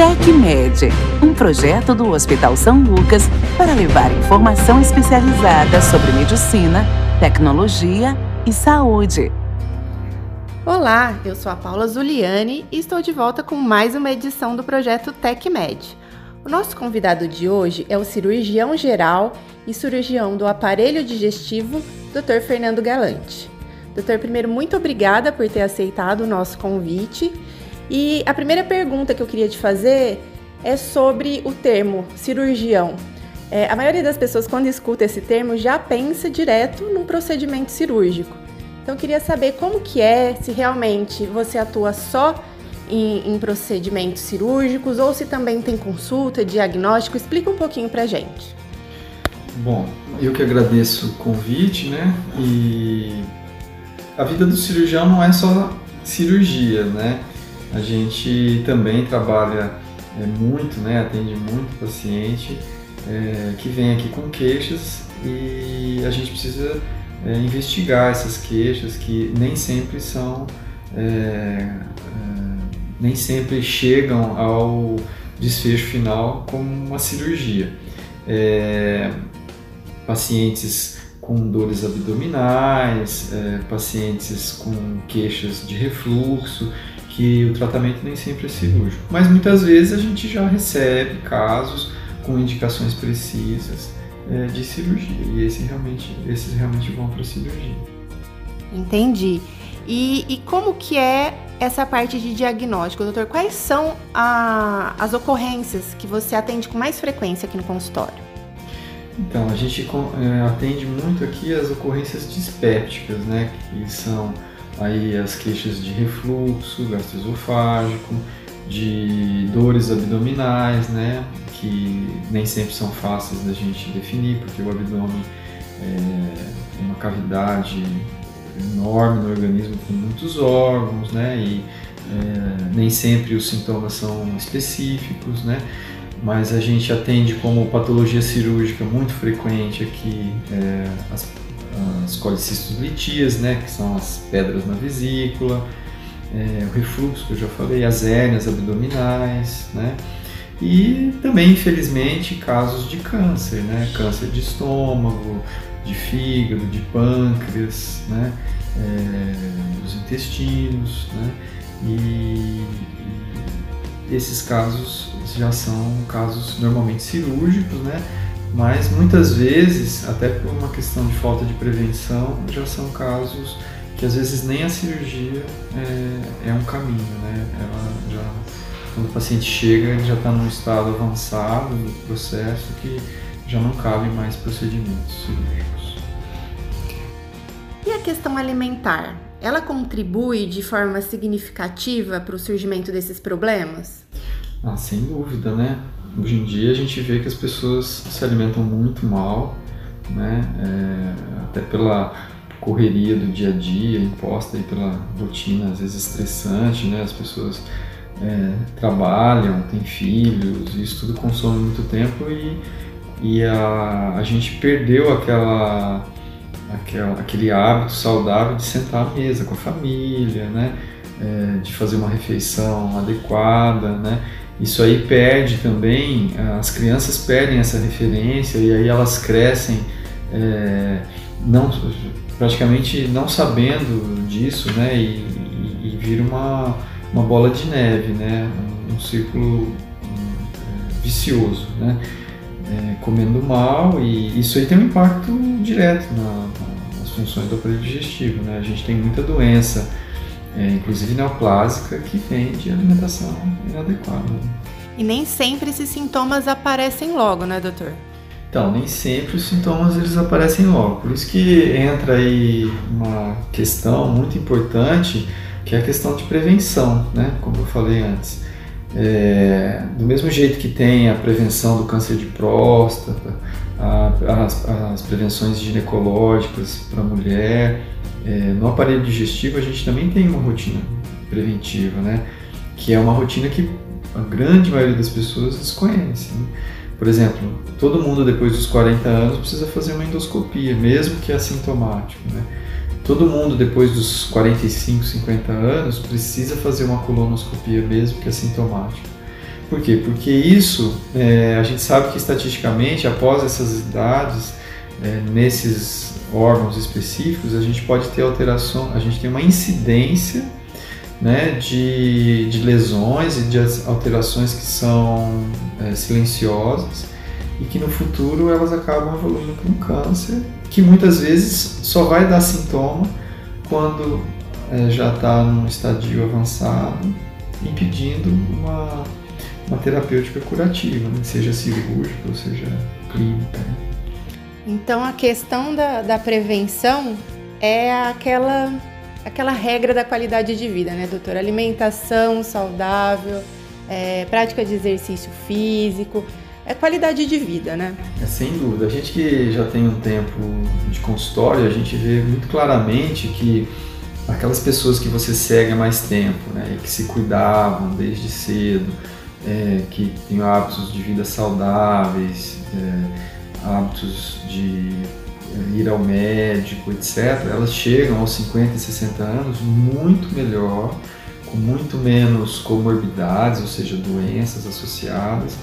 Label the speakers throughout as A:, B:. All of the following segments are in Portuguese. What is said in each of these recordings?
A: TecMed, um projeto do Hospital São Lucas para levar informação especializada sobre medicina, tecnologia e saúde.
B: Olá, eu sou a Paula Zuliani e estou de volta com mais uma edição do projeto TecMed. O nosso convidado de hoje é o cirurgião geral e cirurgião do aparelho digestivo, Dr. Fernando Galante. Doutor, primeiro, muito obrigada por ter aceitado o nosso convite. E a primeira pergunta que eu queria te fazer é sobre o termo cirurgião. É, a maioria das pessoas, quando escuta esse termo, já pensa direto num procedimento cirúrgico. Então, eu queria saber como que é, se realmente você atua só em, em procedimentos cirúrgicos ou se também tem consulta, diagnóstico. Explica um pouquinho pra gente.
C: Bom, eu que agradeço o convite, né? E a vida do cirurgião não é só cirurgia, né? A gente também trabalha é, muito, né? Atende muito paciente é, que vem aqui com queixas e a gente precisa é, investigar essas queixas que nem sempre são, é, é, nem sempre chegam ao desfecho final como uma cirurgia. É, pacientes com dores abdominais, pacientes com queixas de refluxo, que o tratamento nem sempre é cirúrgico. Mas muitas vezes a gente já recebe casos com indicações precisas é, de cirurgia e esse realmente, esses realmente vão para cirurgia.
B: Entendi. E, e, como que é essa parte de diagnóstico, doutor? Quais são a, as ocorrências que você atende com mais frequência aqui no consultório?
C: Então, a gente é, atende muito aqui as ocorrências dispépticas, né, que são aí as queixas de refluxo gastroesofágico, de dores abdominais, né, que nem sempre são fáceis da gente definir, porque o abdômen é uma cavidade enorme no organismo com muitos órgãos, né, e é, nem sempre os sintomas são específicos, né, mas a gente atende como patologia cirúrgica muito frequente aqui é, as, as colecistos litias, né, que são as pedras na vesícula, é, o refluxo que eu já falei, as hérnias abdominais, né, e também, infelizmente, casos de câncer, né, câncer de estômago, de fígado, de pâncreas, né, é, dos intestinos, né, e, e esses casos já são casos normalmente cirúrgicos, né? Mas muitas vezes, até por uma questão de falta de prevenção, já são casos que às vezes nem a cirurgia é, é um caminho, né? Ela já, quando o paciente chega, ele já está num estado avançado do processo que já não cabe mais procedimentos cirúrgicos.
B: E a questão alimentar? Ela contribui de forma significativa para o surgimento desses problemas?
C: Ah, sem dúvida, né? Hoje em dia a gente vê que as pessoas se alimentam muito mal, né? É, até pela correria do dia a dia imposta aí pela rotina, às vezes estressante, né? As pessoas é, trabalham, têm filhos, isso tudo consome muito tempo e, e a, a gente perdeu aquela, aquela, aquele hábito saudável de sentar à mesa com a família, né? É, de fazer uma refeição adequada, né? Isso aí perde também, as crianças perdem essa referência e aí elas crescem é, não, praticamente não sabendo disso, né? E, e, e vira uma, uma bola de neve, né? Um, um círculo é, vicioso, né? É, comendo mal e isso aí tem um impacto direto na, nas funções do aparelho digestivo, né? A gente tem muita doença é, inclusive neoplásica, que vem de alimentação inadequada.
B: E nem sempre esses sintomas aparecem logo, né, doutor?
C: Então, nem sempre os sintomas eles aparecem logo. Por isso que entra aí uma questão muito importante, que é a questão de prevenção, né? Como eu falei antes. É, do mesmo jeito que tem a prevenção do câncer de próstata, a, as, as prevenções ginecológicas para a mulher, é, no aparelho digestivo a gente também tem uma rotina preventiva, né? Que é uma rotina que a grande maioria das pessoas desconhece. Né? Por exemplo, todo mundo depois dos 40 anos precisa fazer uma endoscopia, mesmo que assintomático, né? Todo mundo depois dos 45, 50 anos precisa fazer uma colonoscopia, mesmo que assintomático. Por quê? Porque isso, é, a gente sabe que estatisticamente, após essas idades, é, nesses órgãos específicos, a gente pode ter alteração, a gente tem uma incidência né, de, de lesões e de alterações que são é, silenciosas e que no futuro elas acabam evoluindo para um câncer, que muitas vezes só vai dar sintoma quando é, já está num estadio avançado, impedindo uma, uma terapêutica curativa, né? seja cirúrgica ou seja clínica. Né?
B: Então a questão da, da prevenção é aquela, aquela regra da qualidade de vida, né, doutora? Alimentação saudável, é, prática de exercício físico, é qualidade de vida, né?
C: É, sem dúvida. A gente que já tem um tempo de consultório, a gente vê muito claramente que aquelas pessoas que você segue há mais tempo, né, que se cuidavam desde cedo, é, que têm hábitos de vida saudáveis, é, hábitos de é, ir ao médico, etc., elas chegam aos 50 e 60 anos muito melhor, com muito menos comorbidades, ou seja, doenças associadas,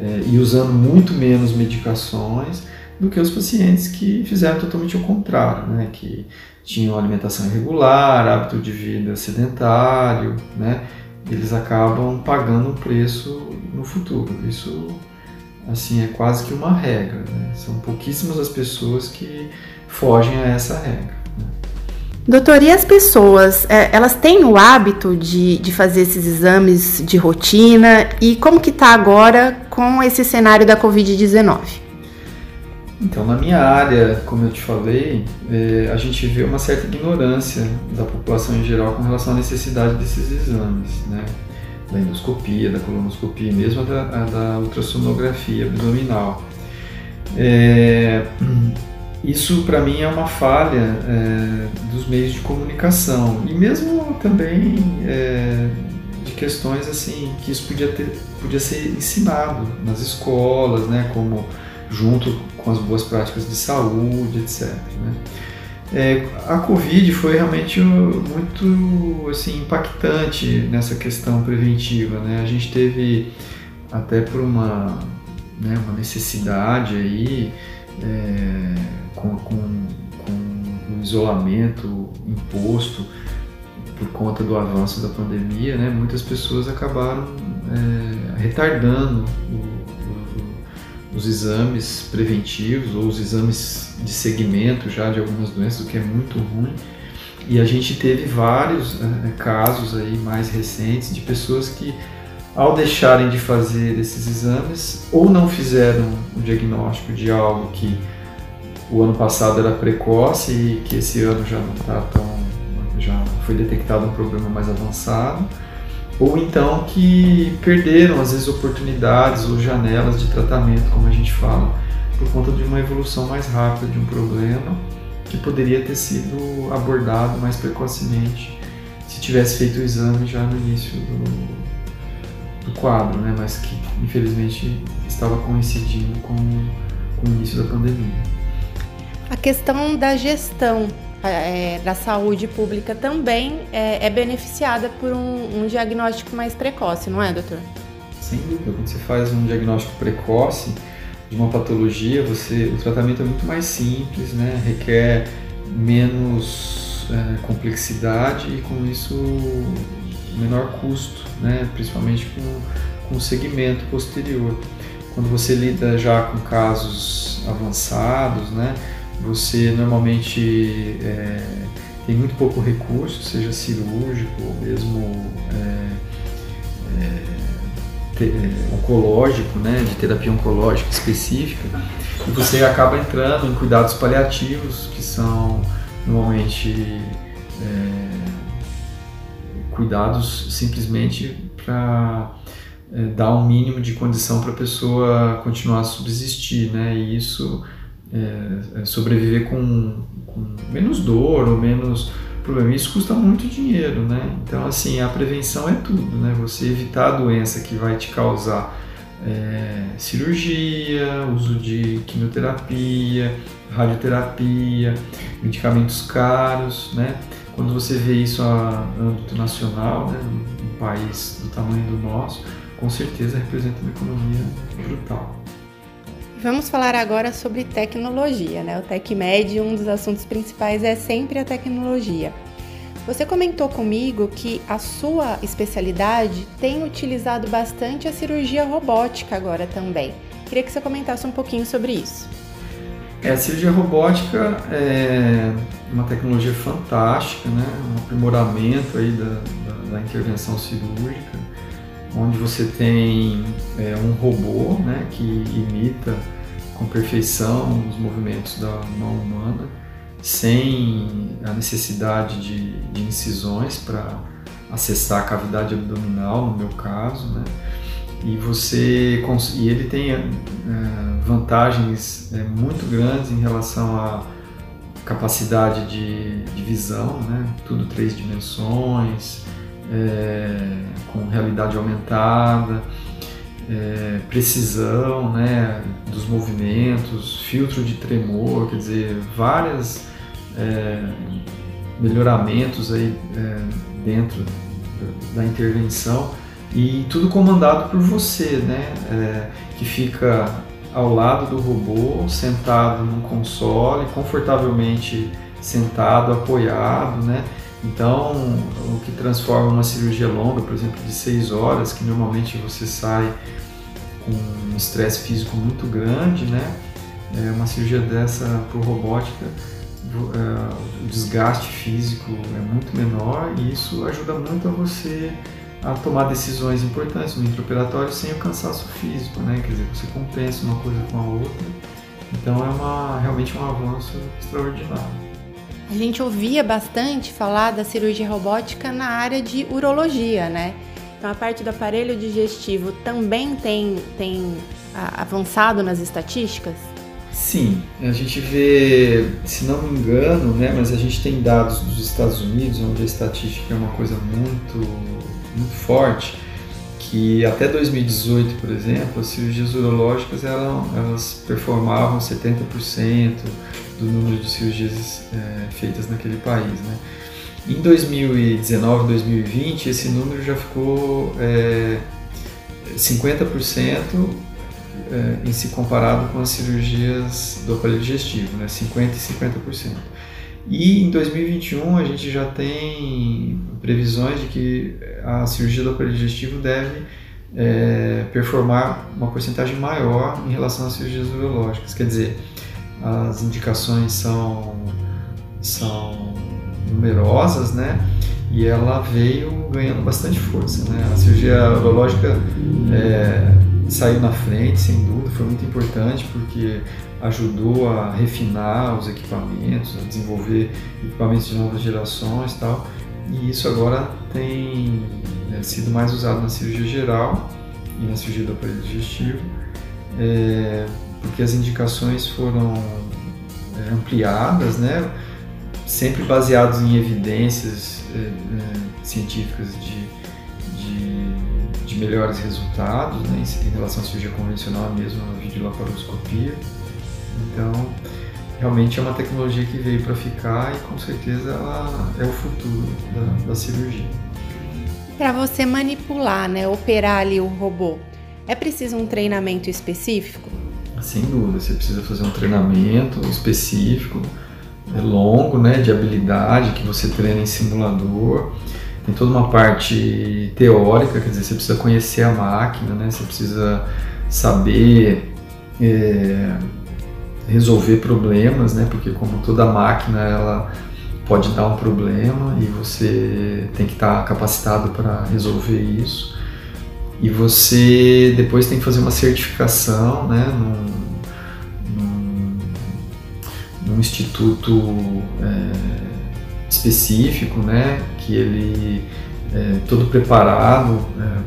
C: é, e usando muito menos medicações do que os pacientes que fizeram totalmente o contrário, né? que tinham alimentação irregular, hábito de vida sedentário, né? eles acabam pagando um preço no futuro. Isso assim é quase que uma regra. Né? São pouquíssimas as pessoas que fogem a essa regra. Né?
B: Doutor, e as pessoas, é, elas têm o hábito de, de fazer esses exames de rotina e como que está agora com esse cenário da Covid-19?
C: Então, na minha área, como eu te falei, é, a gente vê uma certa ignorância da população em geral com relação à necessidade desses exames, né? Da endoscopia, da colonoscopia, mesmo a da, a da ultrassonografia abdominal. É, isso, para mim, é uma falha é, dos meios de comunicação e mesmo também é, de questões assim que isso podia ter, podia ser ensinado nas escolas, né? Como junto com as boas práticas de saúde, etc. Né? É, a Covid foi realmente muito assim, impactante nessa questão preventiva. Né? A gente teve, até por uma, né, uma necessidade aí, é, com, com, com o isolamento imposto por conta do avanço da pandemia, né, muitas pessoas acabaram é, retardando o, os exames preventivos ou os exames de segmento já de algumas doenças, o que é muito ruim. E a gente teve vários né, casos aí mais recentes de pessoas que, ao deixarem de fazer esses exames, ou não fizeram o diagnóstico de algo que o ano passado era precoce e que esse ano já não está tão. já foi detectado um problema mais avançado, ou então que perderam às vezes oportunidades ou janelas de tratamento, como a gente fala, por conta de uma evolução mais rápida de um problema que poderia ter sido abordado mais precocemente se tivesse feito o exame já no início do, do quadro, né? mas que infelizmente estava coincidindo com, com o início da pandemia.
B: A questão da gestão é, da saúde pública também é, é beneficiada por um, um, diagnóstico mais precoce, não é, doutor?
C: Sem dúvida. Quando você faz um diagnóstico precoce de uma patologia, você, o tratamento é muito mais simples, né? requer menos é, complexidade e com isso menor custo, né? principalmente com, com o segmento posterior. Quando você lida já com casos avançados, né? Você normalmente é, tem muito pouco recurso, seja cirúrgico ou mesmo é, é, te, é, oncológico, né, de terapia oncológica específica, e você acaba entrando em cuidados paliativos, que são normalmente é, cuidados simplesmente para é, dar um mínimo de condição para a pessoa continuar a subsistir, né? E isso é, sobreviver com, com, menos dor ou menos problema. Isso custa muito dinheiro, né? Então, assim, a prevenção é tudo, né? Você evitar a doença que vai te causar é, cirurgia, uso de quimioterapia, radioterapia, medicamentos caros, né? Quando você vê isso a âmbito nacional, né, num país do tamanho do nosso, com certeza representa uma economia brutal.
B: Vamos falar agora sobre tecnologia, né? O TecMed, um dos assuntos principais é sempre a tecnologia. Você comentou comigo que a sua especialidade tem utilizado bastante a cirurgia robótica agora também. Queria que você comentasse um pouquinho sobre isso.
C: É, a cirurgia robótica é uma tecnologia fantástica, né? um aprimoramento aí da, da, da intervenção cirúrgica, onde você tem é, um robô né, que imita com perfeição os movimentos da mão humana sem a necessidade de, de incisões para acessar a cavidade abdominal, no meu caso, né? E você e ele tem é, vantagens é, muito grandes em relação à capacidade de, de visão, né? Tudo três dimensões, é, com realidade aumentada é, precisão né, dos movimentos, filtro de tremor, quer dizer, várias é, melhoramentos aí é, dentro da, intervenção e tudo comandado por você, né, é, que fica ao lado do robô, sentado num console, confortavelmente sentado, apoiado, né, então, o que transforma uma cirurgia longa, por exemplo, de seis horas, que normalmente você sai com um estresse físico muito grande, né? É uma cirurgia dessa por robótica, é, o desgaste físico é muito menor e isso ajuda muito a você a tomar decisões importantes no intraoperatório sem o cansaço físico, né? Quer dizer, você compensa uma coisa com a outra. Então é uma, realmente um avanço extraordinário.
B: A gente ouvia bastante falar da cirurgia robótica na área de urologia, né? Então a parte do aparelho digestivo também tem, tem avançado nas estatísticas?
C: Sim, a gente vê, se não me engano, né, mas a gente tem dados dos Estados Unidos, onde a estatística é uma coisa muito, muito forte, que até 2018, por exemplo, as cirurgias urológicas eram, elas performavam 70%, do número de cirurgias é, feitas naquele país. Né? Em 2019, 2020, esse número já ficou é, 50% é, em se comparado com as cirurgias do aparelho digestivo, né? 50% e 50%. E em 2021 a gente já tem previsões de que a cirurgia do aparelho digestivo deve é, performar uma porcentagem maior em relação às cirurgias urológicas. Quer dizer, as indicações são, são numerosas, né? E ela veio ganhando bastante força, né? A cirurgia urológica é, saiu na frente, sem dúvida, foi muito importante porque ajudou a refinar os equipamentos, a desenvolver equipamentos de novas gerações e tal. E isso agora tem é, sido mais usado na cirurgia geral e na cirurgia do aparelho digestivo. É, porque as indicações foram é, ampliadas, né? sempre baseados em evidências é, é, científicas de, de, de, melhores resultados né? em, relação à cirurgia convencional mesmo, a videolaparoscopia. Então, realmente é uma tecnologia que veio para ficar e com certeza ela é o futuro da, da cirurgia.
B: Para você manipular, né, operar ali o robô, é preciso um treinamento específico?
C: Sem dúvida, você precisa fazer um treinamento específico, é longo, né, de habilidade que você treina em simulador. Tem toda uma parte teórica, quer dizer, você precisa conhecer a máquina, né, você precisa saber é, resolver problemas, né, porque como toda máquina ela pode dar um problema e você tem que estar capacitado para resolver isso. E você depois tem que fazer uma certificação né, num, num, num instituto é, específico, né, que ele é todo preparado é,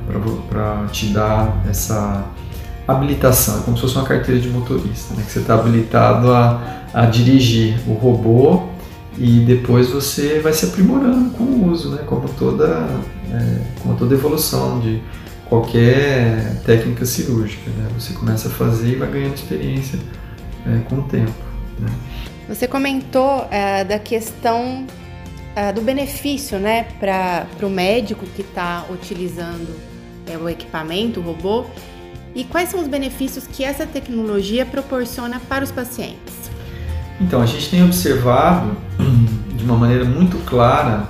C: para te dar essa habilitação, é como se fosse uma carteira de motorista, né, que você está habilitado a, a dirigir o robô e depois você vai se aprimorando com o uso, né, como toda, é, como toda evolução de qualquer técnica cirúrgica. Né? Você começa a fazer e vai ganhando experiência é, com o tempo. Né?
B: Você comentou é, da questão é, do benefício né, para o médico que está utilizando é o equipamento, o robô, e quais são os benefícios que essa tecnologia proporciona para os pacientes?
C: Então, a gente tem observado de uma maneira muito clara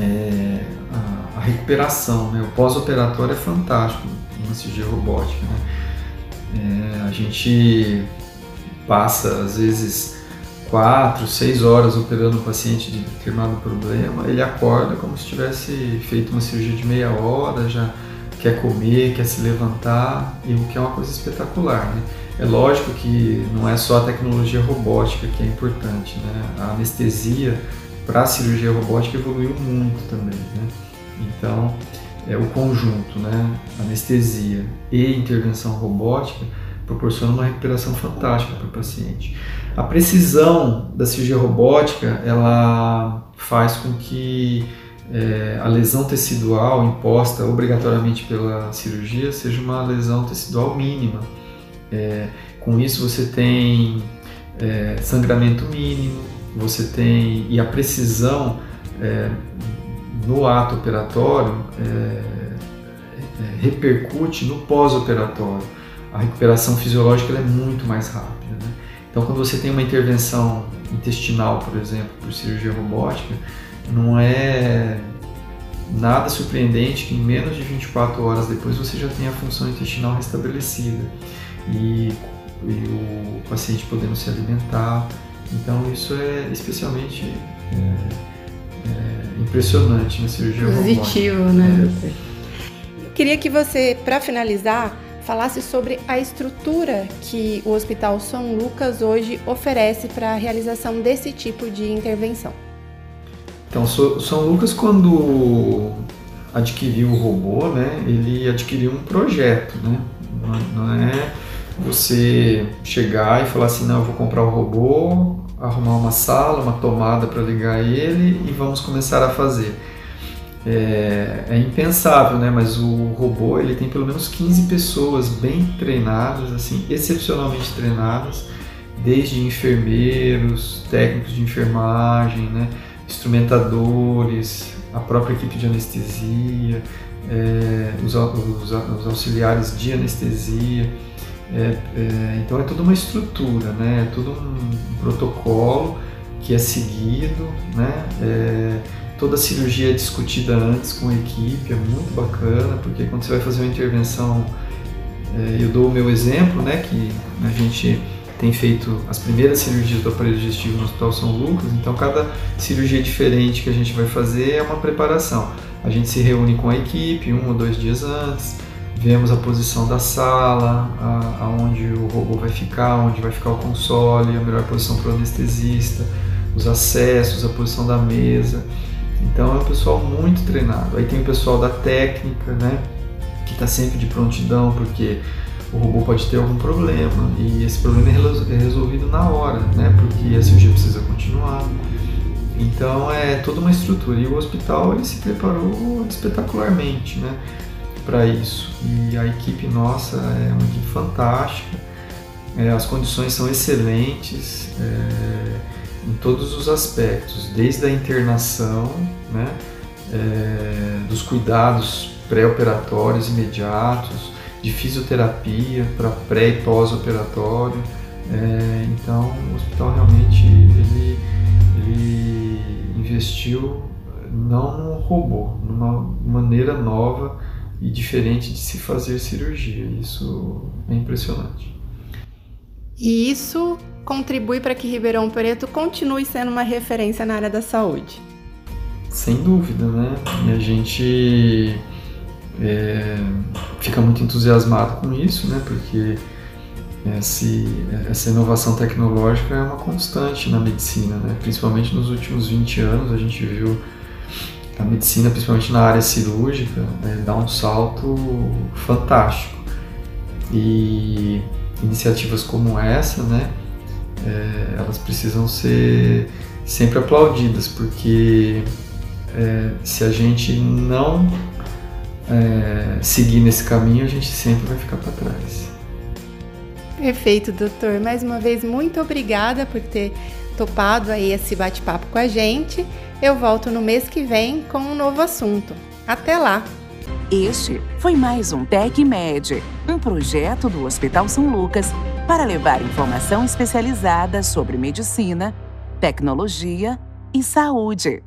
C: é, a, a, recuperação, né? o pós-operatório é fantástico numa cirurgia robótica. Né? É, a gente passa, às vezes, quatro, seis horas operando o paciente de determinado problema, ele acorda como se tivesse feito uma cirurgia de meia hora, já quer comer, quer se levantar, e o que é uma coisa espetacular. Né? É lógico que não é só a tecnologia robótica que é importante, né? a anestesia para a cirurgia robótica evoluiu muito também. Né? Então, é o conjunto, né? anestesia e intervenção robótica, proporciona uma recuperação fantástica para o paciente. A precisão da cirurgia robótica ela faz com que é, a lesão tecidual imposta obrigatoriamente pela cirurgia seja uma lesão tecidual mínima. É, com isso você tem é, sangramento mínimo, você tem e a precisão é, no ato operatório é, é, repercute no pós-operatório. A recuperação fisiológica é muito mais rápida. Né? Então, quando você tem uma intervenção intestinal, por exemplo, por cirurgia robótica, não é nada surpreendente que em menos de 24 horas depois você já tenha a função intestinal restabelecida e, e o paciente podendo se alimentar. Então isso é especialmente é, é, impressionante na cirurgia
B: Positivo, né? É. Eu queria que você, para finalizar, falasse sobre a estrutura que o Hospital São Lucas hoje oferece para a realização desse tipo de intervenção.
C: Então, São Lucas, quando adquiriu o robô, né, ele adquiriu um projeto, né? Não é você chegar e falar assim, não, eu vou comprar o robô, arrumar uma sala, uma tomada para ligar ele e vamos começar a fazer. É, é, impensável, né? Mas o robô ele tem pelo menos 15 pessoas bem treinadas, assim, excepcionalmente treinadas, desde enfermeiros, técnicos de enfermagem, né? Instrumentadores, a própria equipe de anestesia, é, os, os, os, auxiliares de anestesia. É, é, então é toda uma estrutura, né? é todo um protocolo que é seguido, né? É, toda a cirurgia é discutida antes com a equipe, é muito bacana, porque quando você vai fazer uma intervenção, é, eu dou o meu exemplo, né? que a gente tem feito as primeiras cirurgias do aparelho digestivo no Hospital São Lucas, então cada cirurgia diferente que a gente vai fazer é uma preparação. A gente se reúne com a equipe um ou dois dias antes, vemos a posição da sala, aonde o robô vai ficar, onde vai ficar o console, a melhor posição para o anestesista, os acessos, a posição da mesa. Então é um pessoal muito treinado. Aí tem o pessoal da técnica, né, que está sempre de prontidão, porque o robô pode ter algum problema e esse problema é, é resolvido na hora, né? Porque a cirurgia precisa continuar. Então é toda uma estrutura e o hospital ele se preparou espetacularmente, né? Para isso e a equipe nossa é uma equipe fantástica, é, as condições são excelentes é, em todos os aspectos, desde a internação, né? É, dos cuidados pré-operatórios imediatos, de fisioterapia para pré e pós-operatório. É, então, o hospital realmente ele, ele investiu não num robô, numa maneira nova e diferente de se fazer cirurgia. Isso é impressionante.
B: E isso contribui para que Ribeirão Preto continue sendo uma referência na área da saúde.
C: Sem dúvida, né? E a gente é, fica muito entusiasmado com isso, né? Porque esse, essa inovação tecnológica é uma constante na medicina, né? Principalmente nos últimos 20 anos a gente viu a medicina, principalmente na área cirúrgica, né, dar um salto fantástico. E iniciativas como essa, né? É, elas precisam ser sempre aplaudidas, porque é, se a gente não é, seguir nesse caminho, a gente sempre vai ficar para trás.
B: Perfeito, doutor. Mais uma vez, muito obrigada por ter topado aí esse bate-papo com a gente. Eu volto no mês que vem com um novo assunto. Até lá!
A: Este foi mais um TecMed, um projeto do Hospital São Lucas para levar informação especializada sobre medicina, tecnologia e saúde.